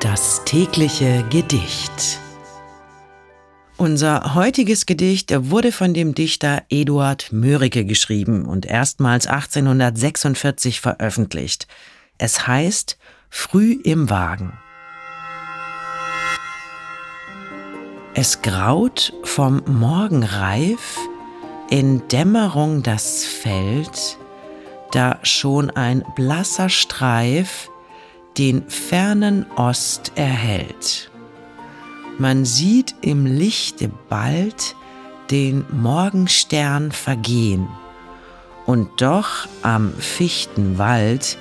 Das tägliche Gedicht. Unser heutiges Gedicht wurde von dem Dichter Eduard Mörike geschrieben und erstmals 1846 veröffentlicht. Es heißt Früh im Wagen. Es graut vom Morgenreif, in Dämmerung das Feld, da schon ein blasser Streif den fernen Ost erhellt. Man sieht im Lichte bald den Morgenstern vergehen und doch am Fichtenwald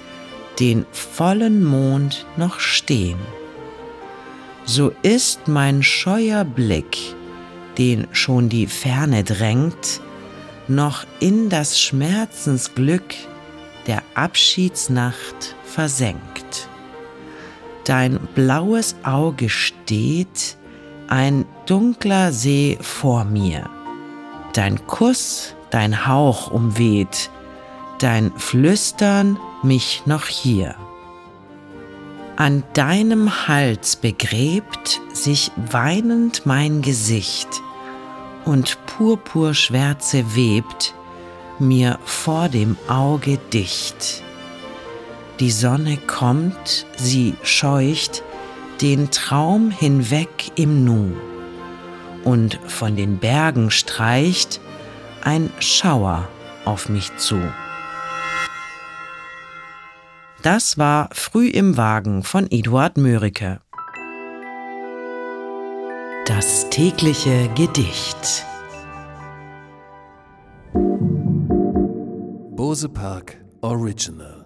den vollen Mond noch stehen. So ist mein scheuer Blick, den schon die Ferne drängt, noch in das Schmerzensglück der Abschiedsnacht versenkt dein blaues Auge steht ein dunkler See vor mir. Dein Kuss, dein Hauch umweht, dein Flüstern mich noch hier. An deinem Hals begräbt sich weinend mein Gesicht, und Purpurschwärze webt mir vor dem Auge dicht. Die Sonne kommt, sie scheucht den Traum hinweg im Nu, und von den Bergen streicht ein Schauer auf mich zu. Das war Früh im Wagen von Eduard Mörike. Das tägliche Gedicht. Bose Park Original